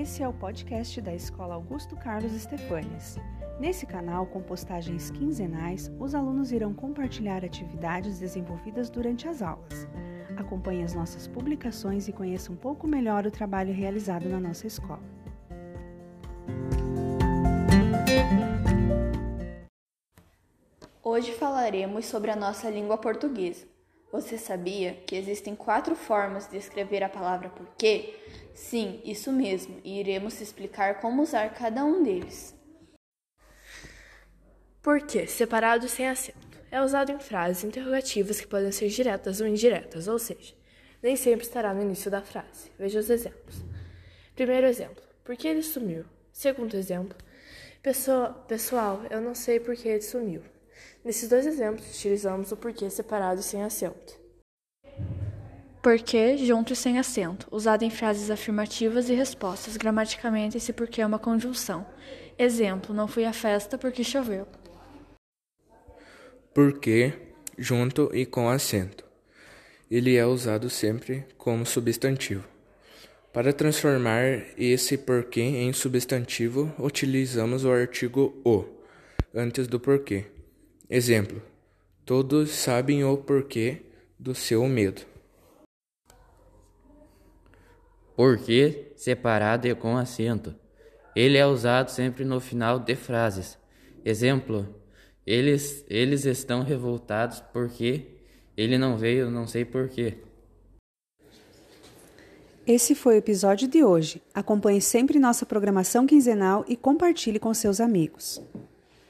Esse é o podcast da Escola Augusto Carlos Estefanes. Nesse canal, com postagens quinzenais, os alunos irão compartilhar atividades desenvolvidas durante as aulas. Acompanhe as nossas publicações e conheça um pouco melhor o trabalho realizado na nossa escola. Hoje falaremos sobre a nossa língua portuguesa. Você sabia que existem quatro formas de escrever a palavra porquê? Sim, isso mesmo, e iremos explicar como usar cada um deles. Porquê, separado sem acento, é usado em frases interrogativas que podem ser diretas ou indiretas, ou seja, nem sempre estará no início da frase. Veja os exemplos. Primeiro exemplo: por que ele sumiu? Segundo exemplo: pessoa, pessoal, eu não sei por que ele sumiu. Nesses dois exemplos, utilizamos o porquê separado e sem acento. Porquê junto e sem acento, usado em frases afirmativas e respostas. Gramaticalmente, esse porquê é uma conjunção. Exemplo: não fui à festa porque choveu. Porquê junto e com acento. Ele é usado sempre como substantivo. Para transformar esse porquê em substantivo, utilizamos o artigo o antes do porquê. Exemplo: Todos sabem o porquê do seu medo. Porquê separado e com acento. Ele é usado sempre no final de frases. Exemplo: Eles, eles estão revoltados porque ele não veio, não sei porquê. Esse foi o episódio de hoje. Acompanhe sempre nossa programação quinzenal e compartilhe com seus amigos.